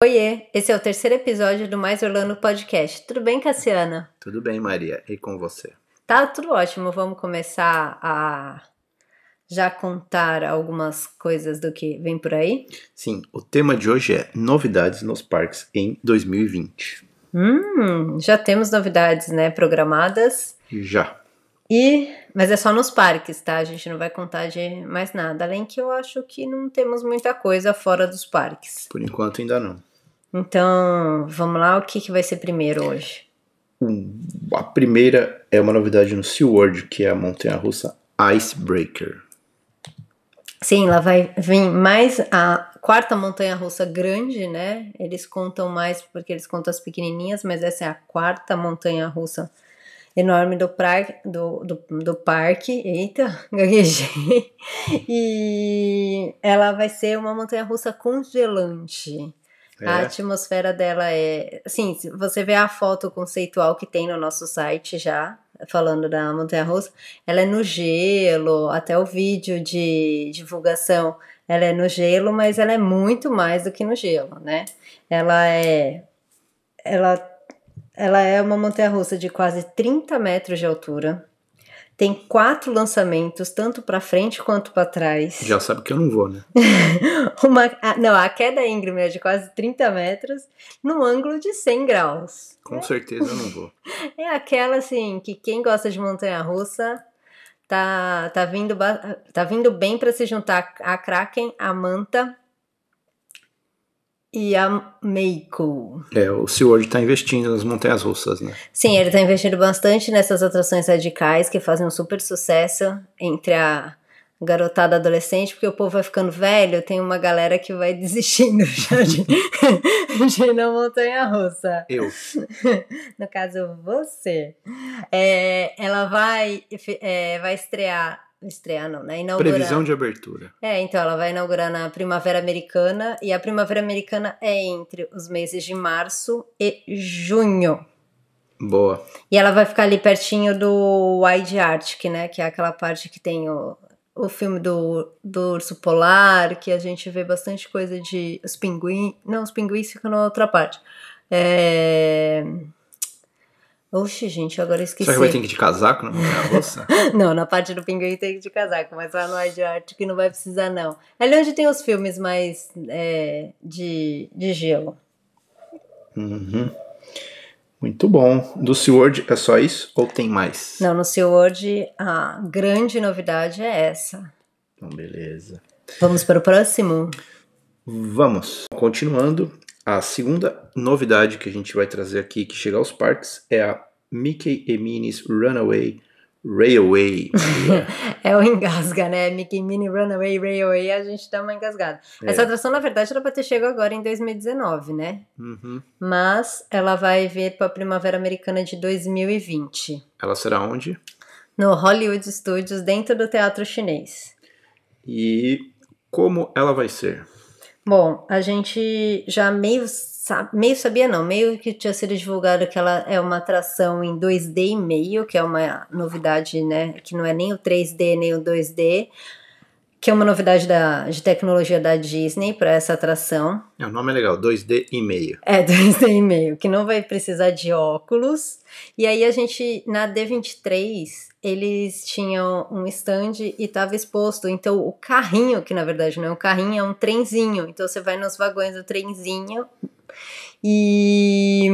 Oiê, esse é o terceiro episódio do Mais Orlando Podcast. Tudo bem, Cassiana? Tudo bem, Maria. E com você? Tá tudo ótimo. Vamos começar a já contar algumas coisas do que vem por aí? Sim, o tema de hoje é novidades nos parques em 2020. Hum, já temos novidades, né, programadas. Já. E, mas é só nos parques, tá? A gente não vai contar de mais nada. Além que eu acho que não temos muita coisa fora dos parques. Por enquanto ainda não. Então, vamos lá, o que, que vai ser primeiro hoje? Um, a primeira é uma novidade no SeaWorld, que é a montanha-russa Icebreaker. Sim, lá vai vir mais a quarta montanha-russa grande, né? Eles contam mais porque eles contam as pequenininhas, mas essa é a quarta montanha-russa enorme do, pra, do, do, do parque. Eita, gaguejei. E ela vai ser uma montanha-russa congelante. É. A atmosfera dela é. Assim, você vê a foto conceitual que tem no nosso site já, falando da Montanha Russa, ela é no gelo, até o vídeo de divulgação, ela é no gelo, mas ela é muito mais do que no gelo, né? Ela é. Ela, ela é uma montanha russa de quase 30 metros de altura tem quatro lançamentos, tanto para frente quanto para trás. Já sabe que eu não vou, né? Uma, não, a queda íngreme é de quase 30 metros, no ângulo de 100 graus. Com é. certeza eu não vou. É aquela, assim, que quem gosta de montanha-russa tá, tá, vindo, tá vindo bem para se juntar a Kraken, a Manta e a Meiko. É, o SeaWorld está investindo nas montanhas russas, né? Sim, ele está investindo bastante nessas atrações radicais que fazem um super sucesso entre a garotada adolescente, porque o povo vai ficando velho, tem uma galera que vai desistindo já de, de ir na montanha russa. Eu. No caso, você. É, ela vai, é, vai estrear estrear não, né? Inaugurar. Previsão de abertura. É, então ela vai inaugurar na Primavera Americana e a Primavera Americana é entre os meses de março e junho. Boa. E ela vai ficar ali pertinho do Wide Arctic, né? Que é aquela parte que tem o, o filme do, do urso polar, que a gente vê bastante coisa de os pinguins. Não, os pinguins ficam na outra parte. É Oxe, gente, agora esqueci. Será que vai ter que ir de casaco na russa? não, na parte do pinguim tem que ir de casaco, mas lá no de arte que não vai precisar, não. Ali onde tem os filmes mais é, de, de gelo. Uhum. Muito bom. Do SeaWorld é só isso ou tem mais? Não, no SeaWorld a grande novidade é essa. Então, beleza. Vamos para o próximo? Vamos. Continuando, a segunda novidade que a gente vai trazer aqui, que chega aos parques, é a Mickey e Minnie's Runaway Railway. é o engasga, né? Mickey Minnie Runaway Railway, a gente dá uma engasgada. É. Essa atração, na verdade, era para ter chegado agora em 2019, né? Uhum. Mas ela vai vir para a Primavera Americana de 2020. Ela será onde? No Hollywood Studios, dentro do Teatro Chinês. E como ela vai ser? Bom, a gente já meio, meio sabia não, meio que tinha sido divulgado que ela é uma atração em 2D e meio, que é uma novidade, né, que não é nem o 3D nem o 2D, que é uma novidade da, de tecnologia da Disney para essa atração. É, o nome é legal, 2D e meio. É, 2D e meio, que não vai precisar de óculos. E aí a gente, na D23, eles tinham um stand e estava exposto. Então, o carrinho, que na verdade não é um carrinho, é um trenzinho. Então, você vai nos vagões do trenzinho e.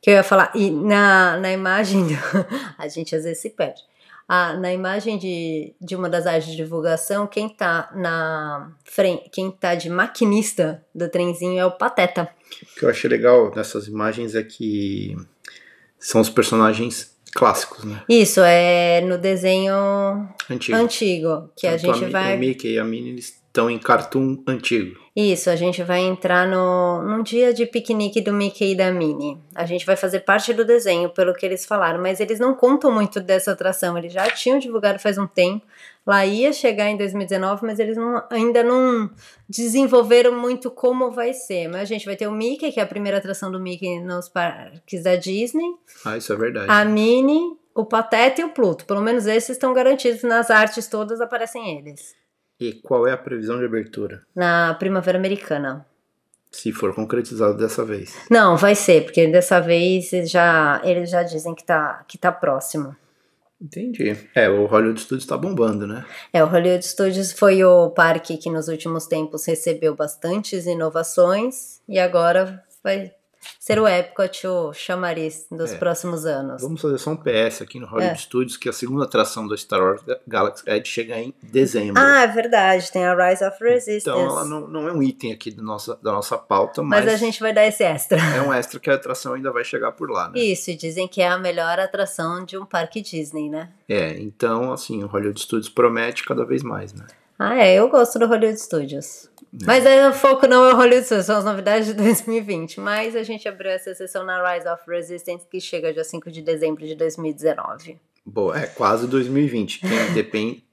que eu ia falar? E na, na imagem. Do... a gente às vezes se perde a, na imagem de, de uma das áreas de divulgação, quem tá na frente, quem tá de maquinista do trenzinho é o Pateta. O que eu achei legal nessas imagens é que são os personagens clássicos, né? Isso, é no desenho antigo, antigo que Tanto a gente a, vai... O Mickey e a Minnie estão em cartoon antigo. Isso, a gente vai entrar no, num dia de piquenique do Mickey e da Minnie. A gente vai fazer parte do desenho, pelo que eles falaram, mas eles não contam muito dessa atração. Eles já tinham divulgado faz um tempo. Lá ia chegar em 2019, mas eles não, ainda não desenvolveram muito como vai ser. Mas a gente vai ter o Mickey, que é a primeira atração do Mickey nos parques da Disney. Ah, isso é verdade. A Minnie, o Pateta e o Pluto. Pelo menos esses estão garantidos nas artes todas, aparecem eles. E qual é a previsão de abertura? Na Primavera Americana. Se for concretizado dessa vez. Não, vai ser, porque dessa vez já eles já dizem que tá, que tá próximo. Entendi. É, o Hollywood Studios tá bombando, né? É, o Hollywood Studios foi o parque que nos últimos tempos recebeu bastantes inovações e agora vai ser o Epcot o chamariz dos É. próximos anos. Vamos fazer só um PS aqui no Hollywood É. Studios, que a segunda atração do Star Wars Galaxy Edge chega em dezembro. Ah, é verdade, tem a Rise of Resistance. então ela não, não é um item aqui do nossa, da nossa pauta, mas... mas, a gente vai dar esse extra. é um extra que a atração ainda vai chegar por lá, né? Isso, e dizem que é a melhor atração de um parque Disney, né? É, então, assim, o Hollywood Studios promete cada vez mais, né? Ah, é, eu gosto do Hollywood Studios. Mas aí o foco não é o Hollywood Studios, são as novidades de 2020. Mas a gente abriu essa sessão na Rise of Resistance, que chega dia 5 de dezembro de 2019. Boa, é quase 2020. Quem depende.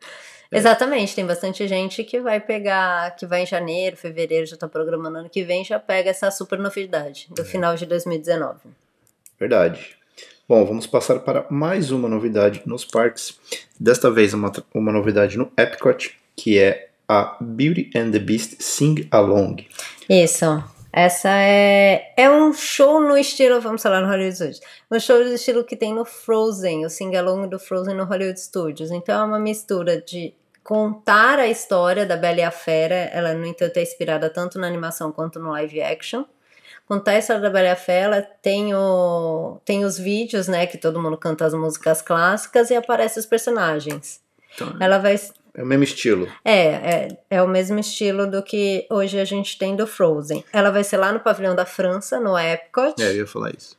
Exatamente, tem bastante gente que vai pegar, que vai em janeiro, fevereiro, já tá programando ano que vem, já pega essa super novidade do final de 2019. Verdade. Bom, vamos passar para mais uma novidade nos parques. Desta vez, uma, uma novidade no Epcot, que é a Beauty and the Beast Sing Along. Isso. Essa é, é um show no estilo, vamos falar no Hollywood Studios, um show do estilo que tem no Frozen, o sing-along do Frozen no Hollywood Studios. Então é uma mistura de contar a história da Bela e a Fera, ela no entanto é inspirada tanto na animação quanto no live action. Contar a história da Bela e a Fera tem, o, tem os vídeos, né, que todo mundo canta as músicas clássicas e aparece os personagens. Então, Ela vai é o mesmo estilo. é, é, é o mesmo estilo do que hoje a gente tem do Frozen. Ela vai ser lá no pavilhão da França, no Epcot. É, eu ia falar isso.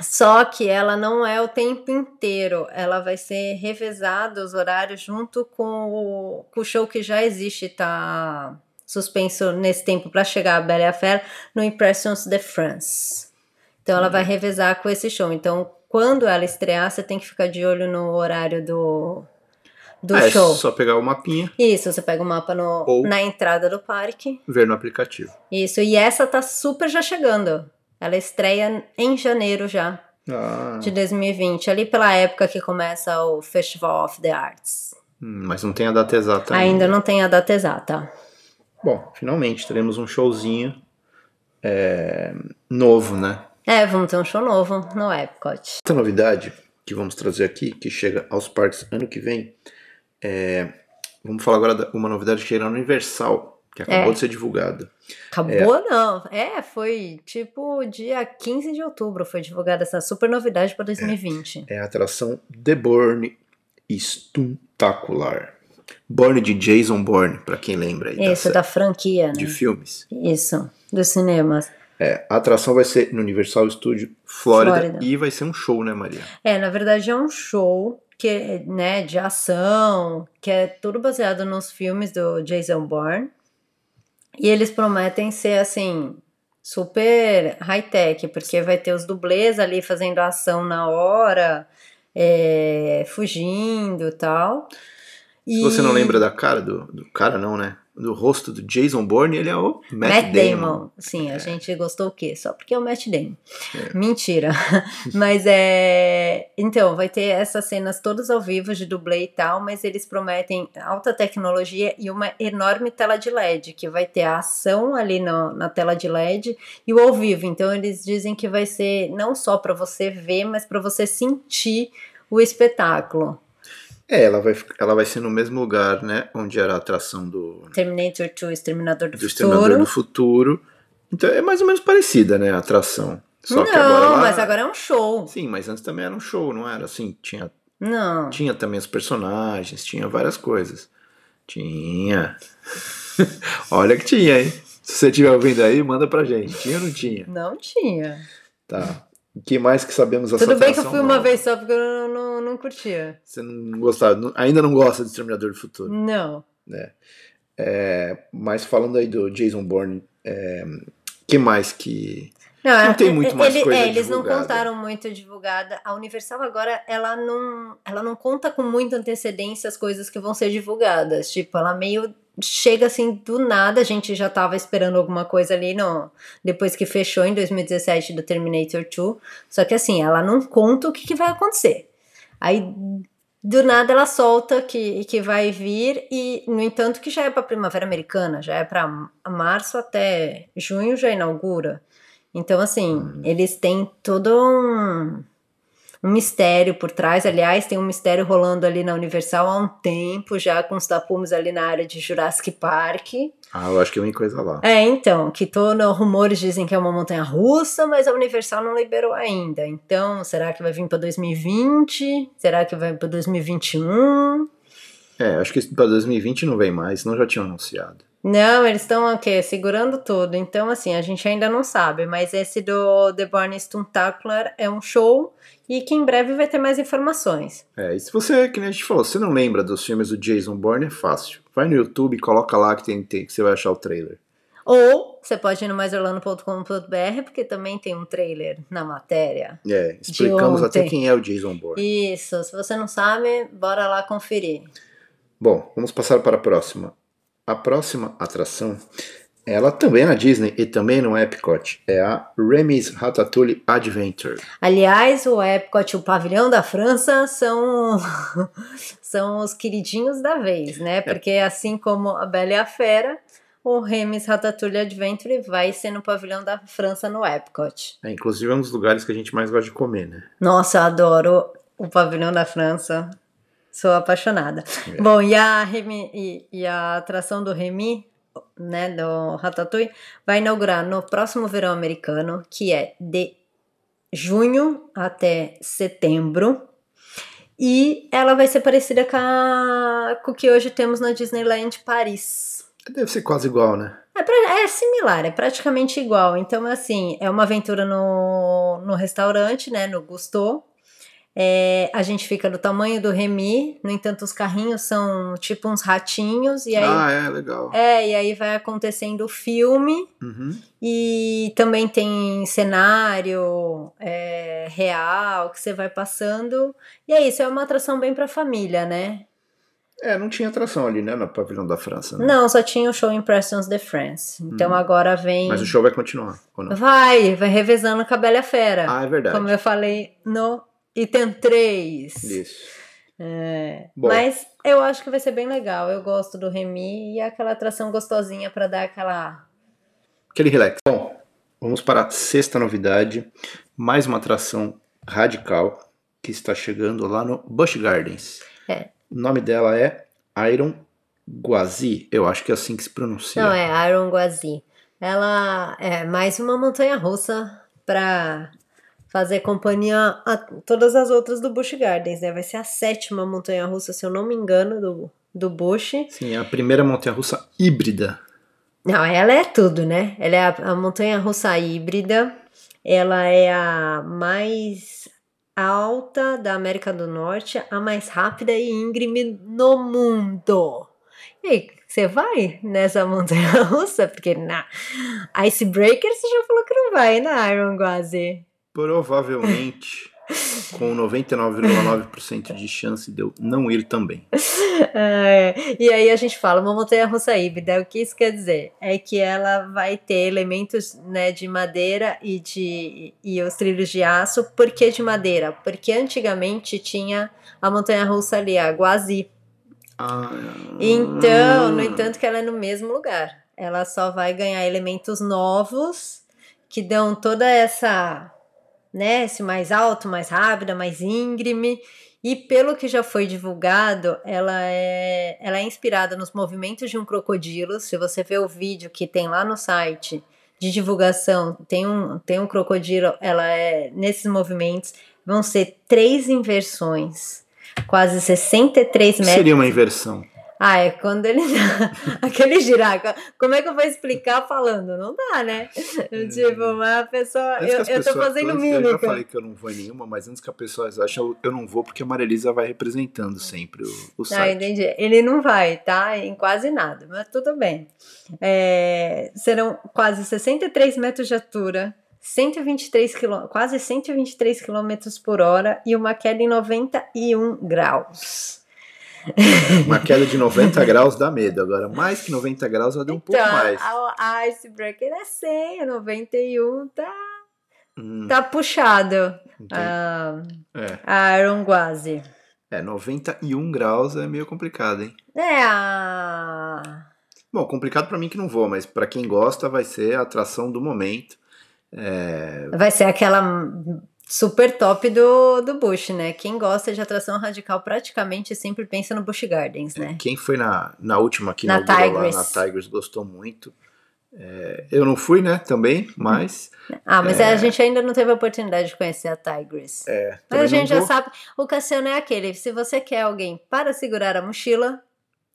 Só que ela não é o tempo inteiro. Ela vai ser revezada os horários junto com o, com o show que já existe, tá suspenso nesse tempo para chegar a Bela e a Fera no Impressions de France. Então ela vai revezar com esse show. Então, quando ela estrear, você tem que ficar de olho no horário do, do Ah, é show. só pegar o mapinha, Isso, você pega o mapa no, Ou- na entrada do parque. ver no aplicativo. Isso, e essa tá super já chegando. Ela estreia em janeiro já, Ah, de 2020, ali pela época que começa o Festival of the Arts. hum, mas não tem a data exata Ainda não tem a data exata. Bom, finalmente teremos um showzinho é, novo, né? É, vamos ter um show novo no Epcot. Essa novidade que vamos trazer aqui, que chega aos parques ano que vem, é, vamos falar agora de uma novidade que chega na Universal, que acabou É. de ser divulgada. Acabou, não. É, foi tipo dia 15 de outubro foi divulgada essa super novidade para 2020. É a atração The Bourne Stuntacular. Bourne de Jason Bourne, pra quem lembra aí Isso, da franquia, né? de filmes. Isso, dos cinemas. É, a atração vai ser no Universal Studio Florida, Flórida. e vai ser um show, né, Maria? É, na verdade é um show que né, de ação, que é tudo baseado nos filmes do Jason Bourne. E eles prometem ser assim super high-tech, porque vai ter os dublês ali fazendo ação na hora, é, fugindo e tal. Se você não lembra da cara do, do cara, não, né? Do rosto do Jason Bourne, ele é o Matt, Matt Damon. Damon. Sim, a gente gostou o quê? Só porque é o Matt Damon. É. Mentira. mas é. Então, vai ter essas cenas todas ao vivo de dublê e tal, mas eles prometem alta tecnologia e uma enorme tela de LED, que vai ter a ação ali no- na tela de LED e o ao vivo. Então, eles dizem que vai ser não só para você ver, mas para você sentir o espetáculo. É, ela vai, ela vai ser no mesmo lugar, né? Onde era a atração do, Terminator 2, Exterminador do, do Futuro. Exterminador do Futuro. Então é mais ou menos parecida, né? A atração. Só não, que agora lá... mas agora é um show. Sim, mas antes também era um show, não era? Assim, tinha, Não. tinha também os personagens, tinha várias coisas. Tinha. Olha que tinha, hein? Se você estiver ouvindo aí, manda pra gente. Tinha ou não tinha? Não tinha. Tá. O que mais que sabemos dessa Tudo bem que eu fui uma nova? vez só porque eu não, não, não curtia. Você não gostava, não- ainda não gosta do Exterminador do Futuro. Não. É, mas falando aí do Jason Bourne, é, que mais que. Não, Não é- tem muito mais coisa é, Eles não divulgada. contaram muito divulgada. A Universal agora, ela não, ela não conta com muita antecedência as coisas que vão ser divulgadas. Tipo, ela meio chega assim do nada. A gente já tava esperando alguma coisa ali no, depois que fechou em 2017 do Terminator 2. Só que assim, ela não conta o que, que vai acontecer. Aí do nada ela solta que, que vai vir e, no entanto, que já é para primavera americana, já é para março até junho já inaugura. Então, assim, hum. eles têm todo um um mistério por trás. Aliás, tem um mistério rolando ali na Universal há um tempo, já com os tapumes ali na área de Jurassic Park. Ah, eu acho que vem coisa lá. É, então, que todo rumores dizem que é uma montanha russa, mas a Universal não liberou ainda. Então, será que vai vir para 2020? Será que vai para 2021? É, acho que para 2020 não vem mais, senão já tinham anunciado. Não, eles estão o quê? Segurando tudo. Então, assim, a gente ainda não sabe. Mas esse do The Born Stuntacular é um show e que em breve vai ter mais informações. É, e se você, que nem a gente falou, se não lembra dos filmes do Jason Bourne, é fácil. Vai no YouTube, coloca lá que, tem, tem, que você vai achar o trailer. Ou você pode ir no maisorlando.com.br, porque também tem um trailer na matéria. É, explicamos até quem é o Jason Bourne. Isso, se você não sabe, bora lá conferir. Bom, vamos passar para a próxima. A próxima atração ela também é na Disney e também no Epcot. É a Remy's Ratatouille Adventure. Aliás, o Epcot e o Pavilhão da França são, são os queridinhos da vez, né? É. Porque assim como a Bela e a Fera, o Remy's Ratatouille Adventure vai ser no Pavilhão da França no Epcot. É, inclusive é um dos lugares que a gente mais gosta de comer, né? Nossa, eu adoro o Pavilhão da França. Sou apaixonada. É. Bom, e a, Remy, e, e a atração do Remy né, do Ratatouille, vai inaugurar no próximo verão americano, que é de junho até setembro. E ela vai ser parecida com, a, com o que hoje temos na Disneyland Paris. Deve ser quase igual, né? É, pra, é, similar, é praticamente igual. Então, assim, é uma aventura no, no restaurante, né? No Gusto. É, a gente fica do tamanho do Remy, no entanto, os carrinhos são tipo uns ratinhos. E aí, ah, é, legal. É, e aí vai acontecendo o filme. Uhum. E também tem cenário é, real que você vai passando. E é isso, é uma atração bem pra família, né? É, não tinha atração ali, né, no Pavilhão da França. Né? Não, só tinha o show Impressions de France. Então hum. agora vem. Mas o show vai continuar, ou não? Vai, vai revezando com a Bela a Fera. Ah, é verdade. Como eu falei no Item 3. Isso. É, mas eu acho que vai ser bem legal. Eu gosto do Remy e aquela atração gostosinha para dar aquela. Aquele relax. Bom, vamos para a sexta novidade. Mais uma atração radical que está chegando lá no Busch Gardens. É. O nome dela é Iron Guazi. Eu acho que é assim que se pronuncia. Não, é Iron Guazi. Ela é mais uma montanha russa para fazer companhia a todas as outras do Busch Gardens, né? Vai ser a sétima montanha-russa, se eu não me engano, do, do Busch. Sim, é a primeira montanha-russa híbrida. Não, ela é tudo, né? Ela é a, a montanha-russa híbrida. Ela é a mais alta da América do Norte, a mais rápida e íngreme no mundo. E aí, você vai nessa montanha russa? Porque na Icebreaker você já falou que não vai, na Iron Gwazi. Provavelmente, com 99,9% de chance de eu não ir também. É, e aí a gente fala, uma montanha russa híbrida, o que isso quer dizer? É que ela vai ter elementos né, de madeira e, de, e os trilhos de aço. Por que de madeira? Porque antigamente tinha a montanha russa ali, a Guazi. Ah, então, no entanto, que ela é no mesmo lugar. Ela só vai ganhar elementos novos que dão toda essa né? Se mais alto, mais rápida, mais íngreme. E pelo que já foi divulgado, ela é, ela é inspirada nos movimentos de um crocodilo. Se você ver o vídeo que tem lá no site de divulgação, tem um, tem um crocodilo, ela é nesses movimentos. Vão ser três inversões, quase 63 metros. Seria uma inversão. Ah, é quando ele aquele girar. Como é que eu vou explicar falando? Não dá, né? É. Tipo, uma pessoa. Eu, eu tô fazendo mímica. Eu já falei que eu não vou em nenhuma, mas antes que a pessoa ache, eu, eu não vou porque a Marilisa vai representando sempre o, o ah, site. Ah, entendi. Ele não vai, tá? Em quase nada, mas tudo bem. É, serão quase 63 metros de altura. 123 km, quase 123 km por hora e uma queda em 91 graus. Uma queda de 90 graus dá medo. Agora, mais que 90 graus, vai dar um então, pouco mais. A, a Icebreaker é 100, a 91 tá, hum. tá puxado. Ah, é. A Iron Guazi. É, É, 91 graus é meio complicado, hein? É, a... Bom, complicado pra mim que não vou, mas pra quem gosta vai ser a atração do momento. É, vai ser aquela super top do, do Bush, né? Quem gosta de atração radical praticamente sempre pensa no Bush Gardens, né? Quem foi na, na última aqui Na na lá Tigers. na Tigers gostou muito. É, eu não fui, né, também, mas Ah, mas a gente ainda não teve a oportunidade de conhecer a Tigress. é, Mas a gente já sabe, o Cassiano é aquele, se você quer alguém para segurar a mochila,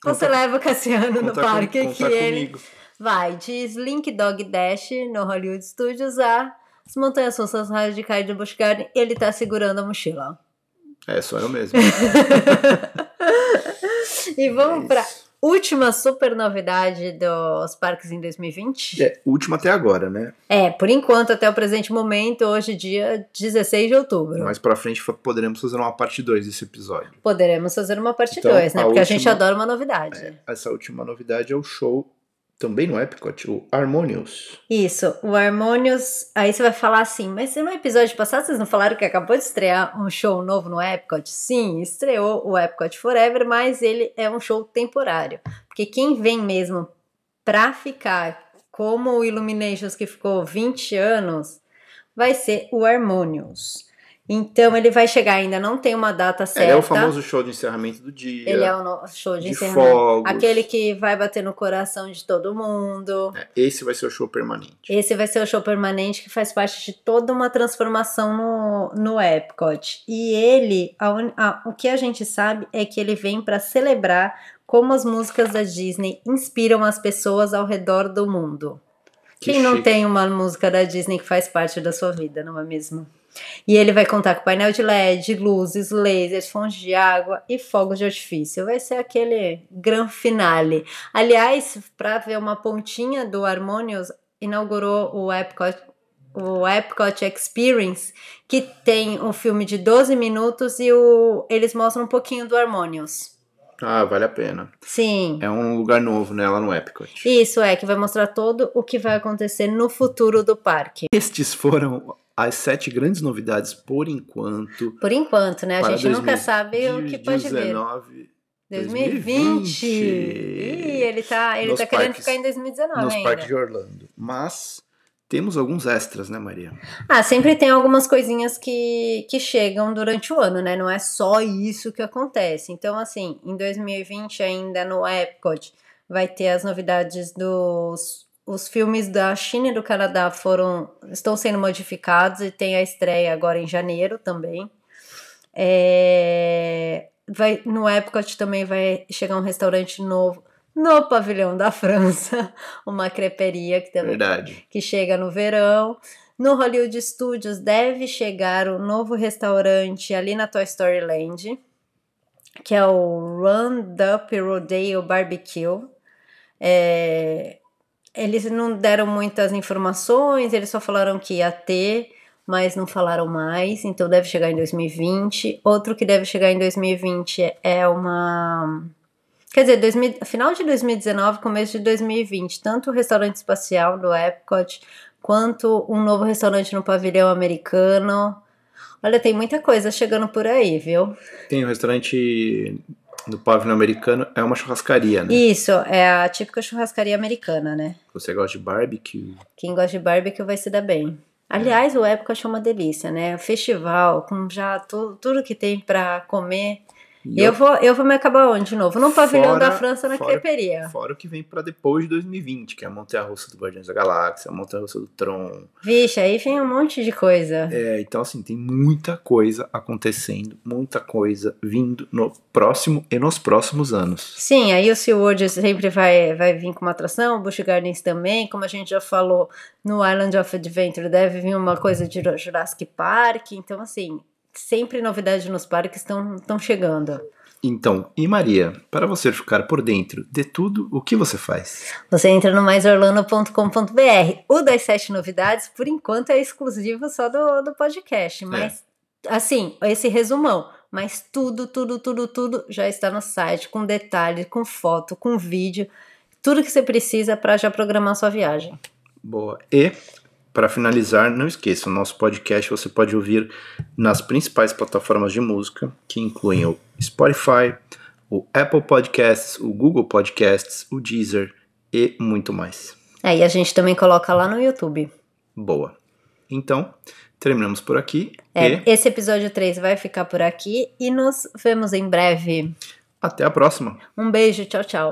você Conta- leva o Cassiano no com- parque contar que ele comigo. vai de Slink Dog Dash no Hollywood Studios a as montanhas russas radicais de Busch Garden, ele tá segurando a mochila. É, só eu mesmo. E vamos É isso. última super novidade dos parques em 2020? É, último até agora, né? É, por enquanto, até o presente momento, hoje, dia 16 de outubro. Mais pra frente poderemos fazer uma parte 2 desse episódio. Poderemos fazer uma parte Então, 2, né? a Porque a gente última- adora uma novidade. Essa última novidade é o show também no Epcot, o Harmonious. Isso, o Harmonious. Aí você vai falar assim, mas no episódio passado vocês não falaram que acabou de estrear um show novo no Epcot? Sim, estreou o Epcot Forever, mas ele é um show temporário. Porque quem vem mesmo pra ficar, como o Illuminations que ficou 20 anos, vai ser o Harmonious. Então ele vai chegar, ainda não tem uma data certa. É, é o famoso show de encerramento do dia. Ele é o show de, de encerramento. fogos. Aquele que vai bater no coração de todo mundo. É, Esse vai ser o show permanente. Esse vai ser o show permanente que faz parte de toda uma transformação no, no Epcot. E ele, a a- o que a gente sabe é que ele vem para celebrar como as músicas da Disney inspiram as pessoas ao redor do mundo. Que Quem não chique. tem uma música da Disney que faz parte da sua vida, não é mesmo? E ele vai contar com painel de LED, luzes, lasers, fontes de água e fogos de artifício. Vai ser aquele gran finale. Aliás, para ver uma pontinha do Harmonious, inaugurou o Epcot, o Epcot Experience, que tem um filme de 12 minutos e o, eles mostram um pouquinho do Harmonious. Ah, vale a pena. Sim. É um lugar novo, né, lá no Epcot. Isso é, que vai mostrar todo o que vai acontecer no futuro do parque. Estes foram as sete grandes novidades por enquanto. Por enquanto, né? A gente nunca 2000 sabe o que pode vir. 19, 2020. Ih, ele tá, ele Nos tá querendo parques- ficar em 2019 nos ainda. parques de Orlando. Mas temos alguns extras, né, Maria? Ah, sempre tem algumas coisinhas que, que chegam durante o ano, né? Não é só isso que acontece. Então, assim, em 2020 ainda no Epcot vai ter as novidades dos os filmes da China e do Canadá foram estão sendo modificados e tem a estreia agora em janeiro também. É, vai, no Epcot também vai chegar um restaurante novo no pavilhão da França, uma creperia que também Verdade. que chega no verão. No Hollywood Studios deve chegar o novo restaurante ali na Toy Story Land, que é o Run Up Rodeo Barbecue. É, eles não deram muitas informações, eles só falaram que ia ter, mas não falaram mais, então deve chegar em 2020. Outro que deve chegar em 2020 é uma. Quer dizer, 2000, final de 2019, começo de 2020, tanto o restaurante espacial do Epcot quanto um novo restaurante no pavilhão americano. Olha, tem muita coisa chegando por aí, viu? Tem o restaurante do pavilhão americano, é uma churrascaria, né? Isso, é a típica churrascaria americana, né? Você gosta de barbecue? Quem gosta de barbecue vai se dar bem. Aliás, o Epcot é uma delícia, né? O festival, com já tu- tudo que tem pra comer. E Eu vou, eu vou me acabar onde de novo? No pavilhão Fora- da França, na fora- creperia. Fora o que vem pra depois de 2020, que é a Montanha-Russa do Guardiões da Galáxia, a Montanha-Russa do Tron. Vixe, aí vem um monte de coisa. É, então assim, tem muita coisa acontecendo, muita coisa vindo no próximo e nos próximos anos. Sim, aí o SeaWorld sempre vai, vai vir com uma atração, o Busch Gardens também, como a gente já falou, no Island of Adventure deve vir uma coisa de Jurassic Park, então assim, sempre novidades nos parques estão chegando. Então, e Maria, para você ficar por dentro de tudo, o que você faz? Você entra no maisorlando.com.br. O das sete novidades, por enquanto, é exclusivo só do, do podcast. Mas, assim, esse resumão. Mas tudo, tudo, tudo, tudo já está no site, com detalhes, com foto, com vídeo. Tudo que você precisa para já programar sua viagem. Boa. E para finalizar, não esqueça, o nosso podcast você pode ouvir nas principais plataformas de música, que incluem o Spotify, o Apple Podcasts, o Google Podcasts, o Deezer e muito mais. É, e a gente também coloca lá no YouTube. Boa. Então, terminamos por aqui. É, e esse episódio 3 vai ficar por aqui e nos vemos em breve. até a próxima. Um beijo, tchau, tchau.